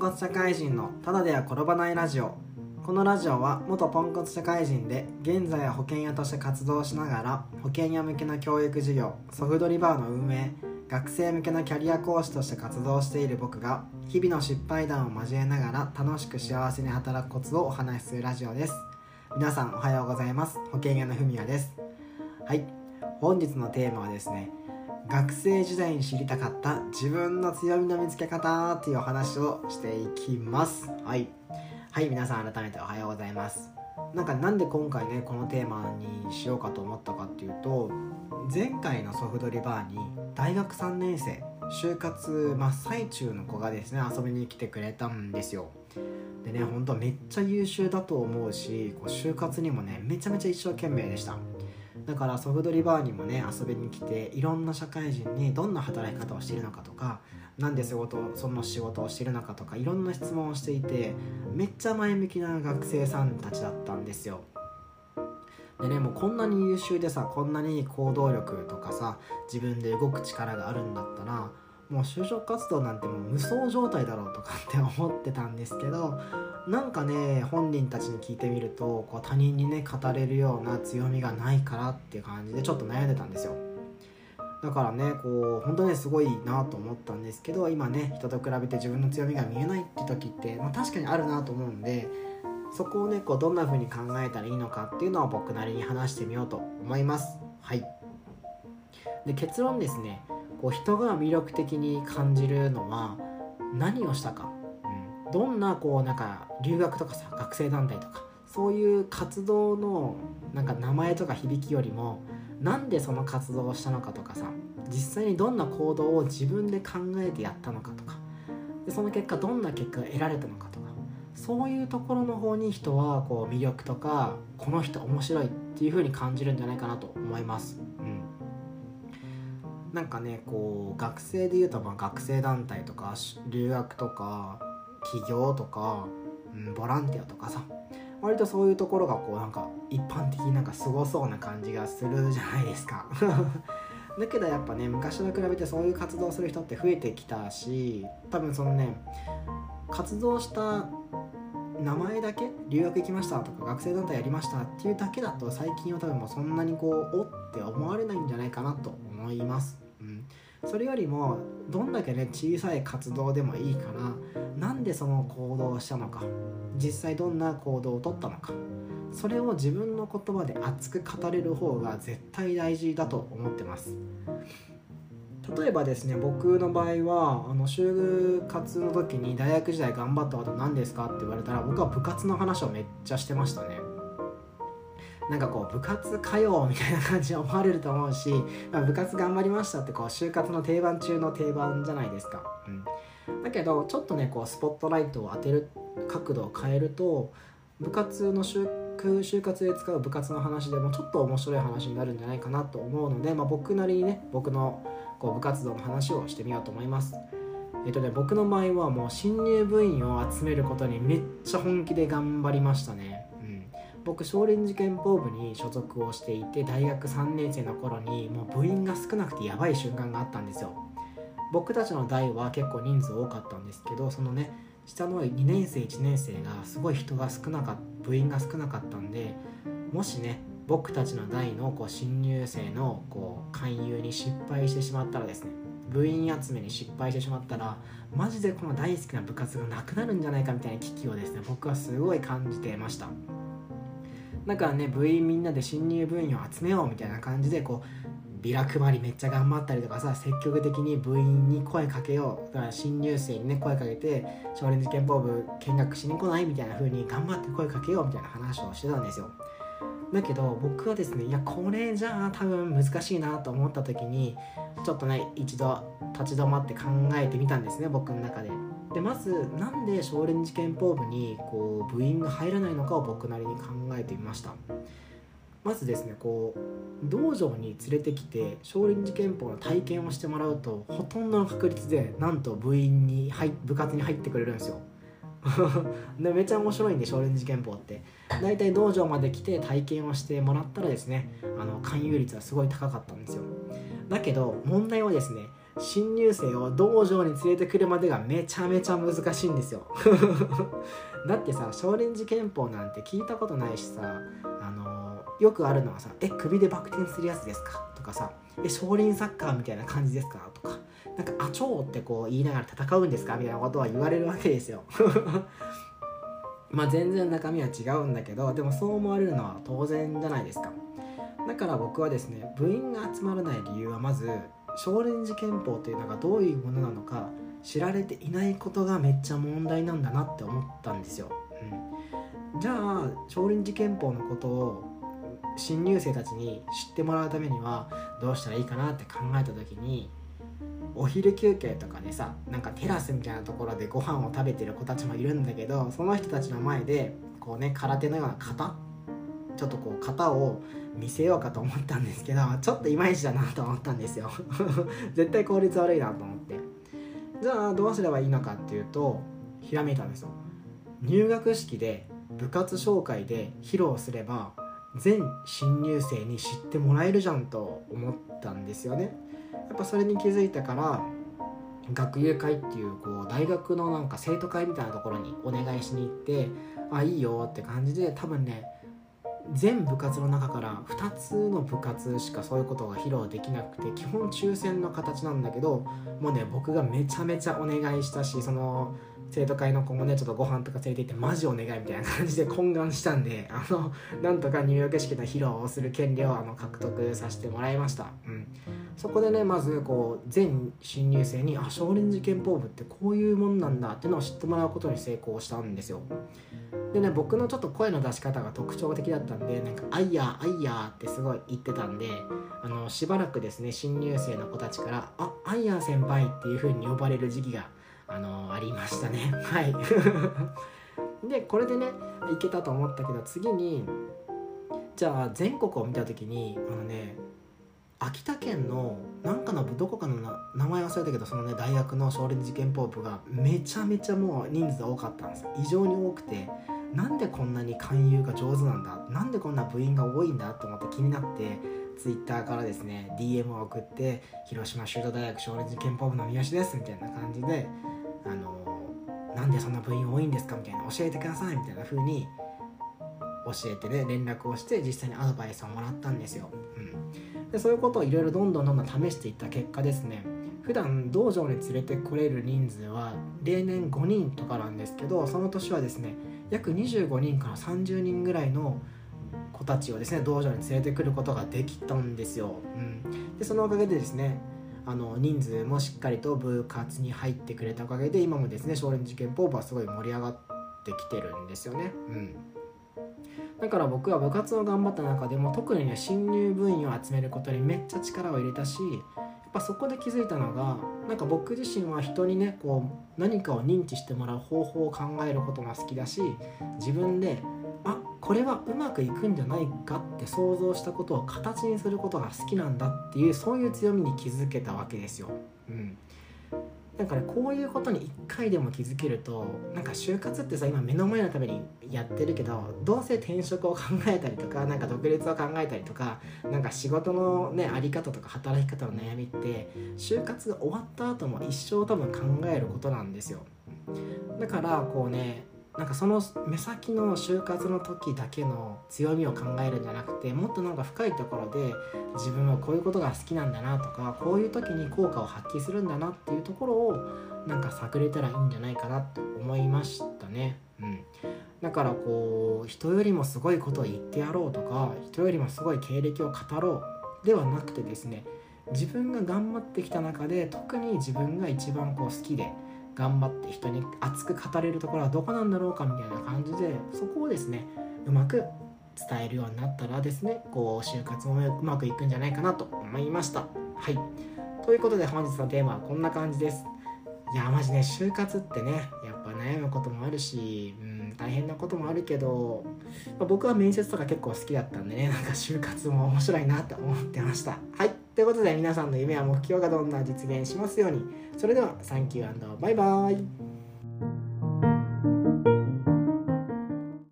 コツ社会人のただでは転ばないラジオ。このラジオは元ポンコツ社会人で現在は保険屋として活動しながら保険屋向けの教育事業ソフトリバーの運営学生向けのキャリア講師として活動している僕が日々の失敗談を交えながら楽しく幸せに働くコツをお話しするラジオです。皆さんおはようございます。保険屋のふみやです。はい。本日のテーマはですね学生時代に知りたかった自分の強みの見つけ方っていうお話をしていきます。はい。はい皆さん改めておはようございます。なんかなんで今回ねこのテーマにしようかと思ったかっていうと前回のソフトリバーに大学3年生就活真っ最中の子がですね遊びに来てくれたんですよ。でね本当めっちゃ優秀だと思うしこう就活にもねめちゃめちゃ一生懸命でした。だからソフトリバーにもね遊びに来ていろんな社会人にどんな働き方をしているのかとかなんで仕事その仕事をしているのかとかいろんな質問をしていてめっちゃ前向きな学生さんたちだったんですよ。でねもうこんなに優秀でさこんなに行動力とかさ自分で動く力があるんだったらもう就職活動なんてもう無双状態だろうとかって思ってたんですけどなんかね本人たちに聞いてみるとこう他人にね語れるような強みがないからっていう感じでちょっと悩んでたんですよ。だからねこう本当にすごいなと思ったんですけど今ね人と比べて自分の強みが見えないって時って、まあ、確かにあるなと思うんでそこをねこうどんな風に考えたらいいのかっていうのを僕なりに話してみようと思います。はい。で結論ですね。こう人が魅力的に感じるのは何をしたか、うん、どんなこうなんか留学とかさ学生団体とかそういう活動のなんか名前とか響きよりもなんでその活動をしたのかとかさ実際にどんな行動を自分で考えてやったのかとかでその結果どんな結果が得られたのかとかそういうところの方に人はこう魅力とかこの人面白いっていう風に感じるんじゃないかなと思います。うんなんかねこう学生でいうとまあ学生団体とか留学とか起業とか、うん、ボランティアとかさ割とそういうところがこうなんか一般的になんかすごそうな感じがするじゃないですか。だけどやっぱね昔と比べてそういう活動する人って増えてきたし多分そのね活動した名前だけ留学行きましたとか学生団体やりましたっていうだけだと最近は多分もうそんなにこうおって思われないんじゃないかなと思います、うん、それよりもどんだけね小さい活動でもいいからなんでその行動をしたのか。実際どんな行動をとったのか。それを自分の言葉で熱く語れる方が絶対大事だと思ってます。例えばですね僕の場合はあの就活の時に大学時代頑張ったこと何ですかって言われたら僕は部活の話をめっちゃしてましたね。なんかこう部活かよみたいな感じで思われると思うし、まあ、部活頑張りましたってこう就活の定番中の定番じゃないですか、うん、だけどちょっとねこうスポットライトを当てる角度を変えると部活の就就活で使う部活の話でもちょっと面白い話になるんじゃないかなと思うので、まあ、僕なりにね僕のこう部活動の話をしてみようと思います。えっとね、僕の場合はもう新入部員を集めることにめっちゃ本気で頑張りましたね。僕少林寺拳法部に所属をしていて大学3年生の頃にもう部員が少なくてやばい瞬間があったんですよ。僕たちの代は結構人数多かったんですけどそのね下の2年生1年生がすごい人が少なかった部員が少なかったんでもしね僕たちの代のこう新入生のこう勧誘に失敗してしまったらですね部員集めに失敗してしまったらマジでこの大好きな部活がなくなるんじゃないかみたいな危機をですね僕はすごい感じてましただからね部員みんなで新入部員を集めようみたいな感じでこうビラ配りめっちゃ頑張ったりとかさ積極的に部員に声かけようだから新入生にね声かけて少林寺拳法部見学しに来ないみたいな風に頑張って声かけようみたいな話をしてたんですよだけど僕はですねいやこれじゃあ多分難しいなと思った時にちょっとね一度立ち止まって考えてみたんですね僕の中で。でまずなんで少林寺拳法部にこう部員が入らないのかを僕なりに考えてみました。まずですねこう道場に連れてきて少林寺拳法の体験をしてもらうとほとんどの確率でなんと部員に入部活に入ってくれるんですよ。でめちゃ面白いんで少林寺拳法って。大体道場まで来て体験をしてもらったらですねあの勧誘率はすごい高かったんですよ。だけど問題はですね新入生を道場に連れてくるまでがめちゃめちゃ難しいんですよ だってさ少林寺拳法なんて聞いたことないしさあのよくあるのはさ「え首でバク転するやつですか?」とかさ「え少林サッカーみたいな感じですか?」とか「なんかあちょうってこう言いながら戦うんですか?」みたいなことは言われるわけですよ まあ全然中身は違うんだけどでもそう思われるのは当然じゃないですかだから僕はですね部員が集まらない理由はまず少林寺拳法というのがどういうものなのか知られていないことがめっちゃ問題なんだなって思ったんですよ、うん、じゃあ少林寺拳法のことを新入生たちに知ってもらうためにはどうしたらいいかなって考えた時にお昼休憩とかでさなんかテラスみたいなところでご飯を食べてる子たちもいるんだけどその人たちの前でこうね空手のような型ちょっとこう型を見せようかと思ったんですけどちょっといまいちだなと思ったんですよ。絶対効率悪いなと思って。じゃあどうすればいいのかっていうとひらめいたんですよ。入学式で部活紹介で披露すれば全新入生に知ってもらえるじゃんと思ったんですよね。やっぱそれに気づいたから学友会っていうこう大学のなんか生徒会みたいなところにお願いしに行ってあいいよって感じで多分ね全部活の中から2つの部活しかそういうことが披露できなくて基本抽選の形なんだけどもうね僕がめちゃめちゃお願いしたしその生徒会の子もねちょっとご飯とか連れて行ってマジお願いみたいな感じで懇願したんであのなんとか入学式の披露をする権利をあの獲得させてもらいました、うん、そこでねまずこう全新入生にあ少林寺拳法部ってこういうもんなんだっていうのを知ってもらうことに成功したんですよ。でね僕のちょっと声の出し方が特徴的だったんでなんか「あいやあいや」ってすごい言ってたんであのしばらくですね新入生の子たちから「ああいや先輩」っていう風に呼ばれる時期があのありましたね。はい。でこれでねいけたと思ったけど次にじゃあ全国を見た時にあのね秋田県のなんかのどこかの名前忘れたけどそのね大学の少林寺拳法部がめちゃめちゃもう人数多かったんです異常に多くてなんでこんなに勧誘が上手なんだなんでこんな部員が多いんだと思って気になって Twitter からですね DM を送って広島修道大学少林寺拳法部の三好ですみたいな感じであのなんでそんな部員多いんですかみたいな教えてくださいみたいな風に教えてね連絡をして実際にアドバイスをもらったんですよ、うん。でそういうことをいろいろどんどんどんどん試していった結果ですね。普段道場に連れてこれる人数は例年5人とかなんですけどその年はですね約25人から30人ぐらいの子たちをですね道場に連れてくることができたんですよ、うん、でそのおかげでですねあの人数もしっかりと部活に入ってくれたおかげで今もですね少林寺拳法部はすごい盛り上がってきてるんですよね、うん。だから僕は部活を頑張った中でも特にね新入部員を集めることにめっちゃ力を入れたしやっぱそこで気づいたのがなんか僕自身は人にねこう何かを認知してもらう方法を考えることが好きだし自分であこれはうまくいくんじゃないかって想像したことを形にすることが好きなんだっていうそういう強みに気づけたわけですよ。うんなんかねこういうことに1回でも気づけるとなんか就活ってさ今目の前のためにやってるけどどうせ転職を考えたりとかなんか独立を考えたりとかなんか仕事のねあり方とか働き方の悩みって就活が終わった後も一生多分考えることなんですよだからこうねなんかその目先の就活の時だけの強みを考えるんじゃなくてもっとなんか深いところで自分はこういうことが好きなんだなとかこういう時に効果を発揮するんだなっていうところをなんか探れたらいいんじゃないかなって思いましたね。うん、だからこう人よりもすごいことを言ってやろうとか人よりもすごい経歴を語ろうではなくてですね自分が頑張ってきた中で特に自分が一番こう好きで頑張って人に熱く語れるところはどこなんだろうかみたいな感じでそこをですねうまく伝えるようになったらですねこう就活もうまくいくんじゃないかなと思いました。はい。ということで本日のテーマはこんな感じです。いやマジね就活ってねやっぱ悩むこともあるし、うん、大変なこともあるけど、まあ、僕は面接とか結構好きだったんでねなんか就活も面白いなって思ってました。はい。ということで皆さんの夢や目標がどんな実現しますように。それではサンキューバイバイ。